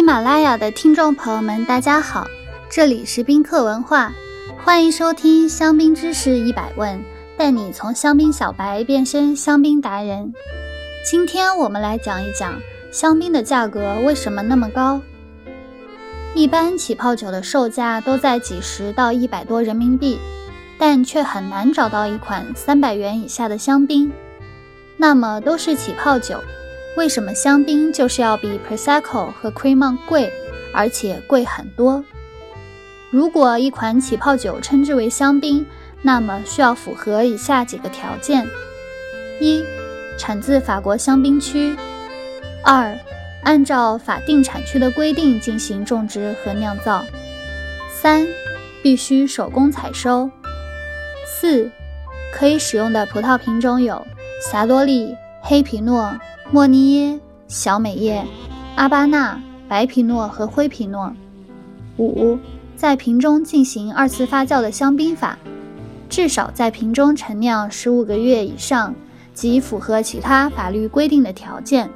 喜马拉雅的听众朋友们，大家好，这里是宾客文化，欢迎收听香槟知识一百问，带你从香槟小白变身香槟达人。今天我们来讲一讲香槟的价格为什么那么高。一般起泡酒的售价都在几十到一百多人民币，但却很难找到一款三百元以下的香槟。那么都是起泡酒。为什么香槟就是要比 Prosecco 和 Cremant 贵，而且贵很多？如果一款起泡酒称之为香槟，那么需要符合以下几个条件：一、产自法国香槟区；二、按照法定产区的规定进行种植和酿造；三、必须手工采收；四、可以使用的葡萄品种有霞多丽、黑皮诺。莫尼耶、小美叶、阿巴纳、白皮诺和灰皮诺。五，在瓶中进行二次发酵的香槟法，至少在瓶中陈酿十五个月以上，即符合其他法律规定的条件。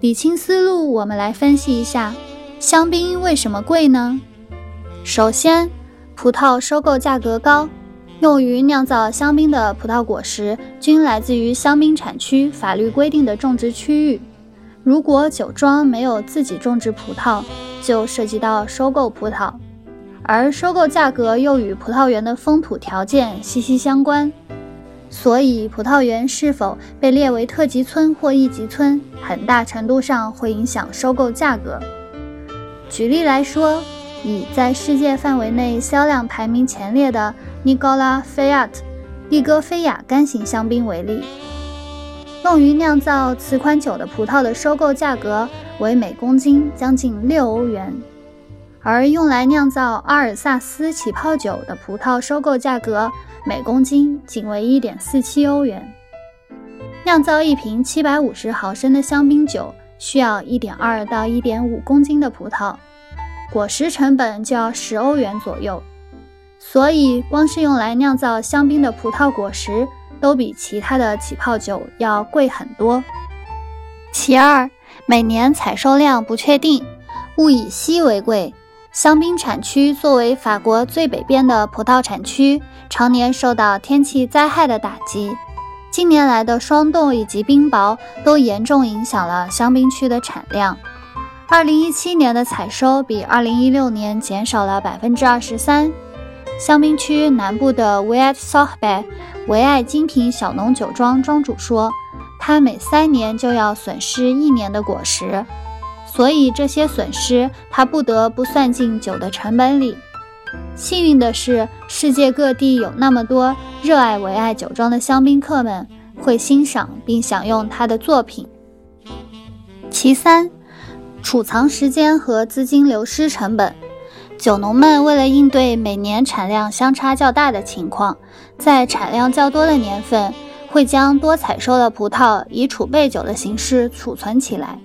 理清思路，我们来分析一下香槟为什么贵呢？首先，葡萄收购价格高。用于酿造香槟的葡萄果实均来自于香槟产区法律规定的种植区域。如果酒庄没有自己种植葡萄，就涉及到收购葡萄，而收购价格又与葡萄园的风土条件息息相关。所以，葡萄园是否被列为特级村或一级村，很大程度上会影响收购价格。举例来说，以在世界范围内销量排名前列的。尼高拉菲亚特利戈菲亚干型香槟为例，用于酿造此款酒的葡萄的收购价格为每公斤将近六欧元，而用来酿造阿尔萨斯起泡酒的葡萄收购价格每公斤仅为一点四七欧元。酿造一瓶七百五十毫升的香槟酒需要一点二到一点五公斤的葡萄，果实成本就要十欧元左右。所以，光是用来酿造香槟的葡萄果实，都比其他的起泡酒要贵很多。其二，每年采收量不确定，物以稀为贵。香槟产区作为法国最北边的葡萄产区，常年受到天气灾害的打击。近年来的霜冻以及冰雹都严重影响了香槟区的产量。二零一七年的采收比二零一六年减少了百分之二十三。香槟区南部的维埃索贝维埃精品小农酒庄庄主说：“他每三年就要损失一年的果实，所以这些损失他不得不算进酒的成本里。幸运的是，世界各地有那么多热爱维埃酒庄的香槟客们会欣赏并享用他的作品。其三，储藏时间和资金流失成本。”酒农们为了应对每年产量相差较大的情况，在产量较多的年份，会将多采收的葡萄以储备酒的形式储存起来，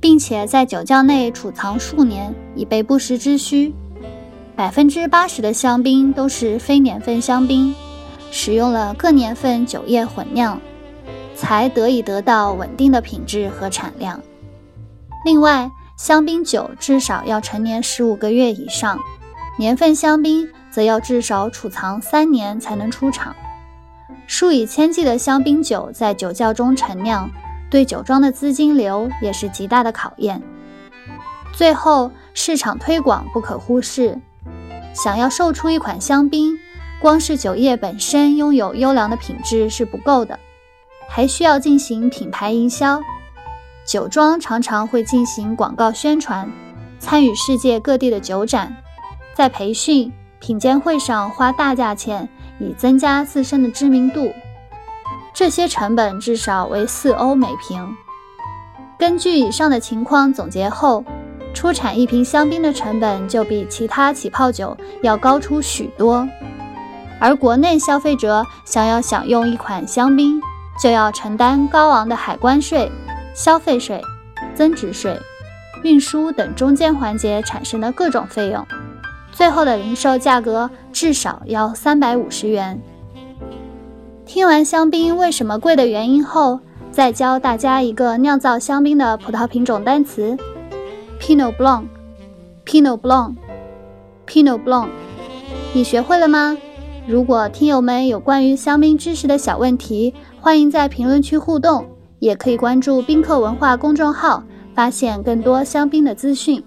并且在酒窖内储藏数年，以备不时之需。百分之八十的香槟都是非年份香槟，使用了各年份酒液混酿，才得以得到稳定的品质和产量。另外，香槟酒至少要陈年十五个月以上，年份香槟则要至少储藏三年才能出厂。数以千计的香槟酒在酒窖中陈酿，对酒庄的资金流也是极大的考验。最后，市场推广不可忽视。想要售出一款香槟，光是酒业本身拥有优良的品质是不够的，还需要进行品牌营销。酒庄常常会进行广告宣传，参与世界各地的酒展，在培训、品鉴会上花大价钱，以增加自身的知名度。这些成本至少为四欧每瓶。根据以上的情况总结后，出产一瓶香槟的成本就比其他起泡酒要高出许多。而国内消费者想要享用一款香槟，就要承担高昂的海关税。消费税、增值税、运输等中间环节产生的各种费用，最后的零售价格至少要三百五十元。听完香槟为什么贵的原因后，再教大家一个酿造香槟的葡萄品种单词：Pinot Blanc，Pinot Blanc，Pinot Blanc。你学会了吗？如果听友们有关于香槟知识的小问题，欢迎在评论区互动，也可以关注宾客文化公众号，发现更多香槟的资讯。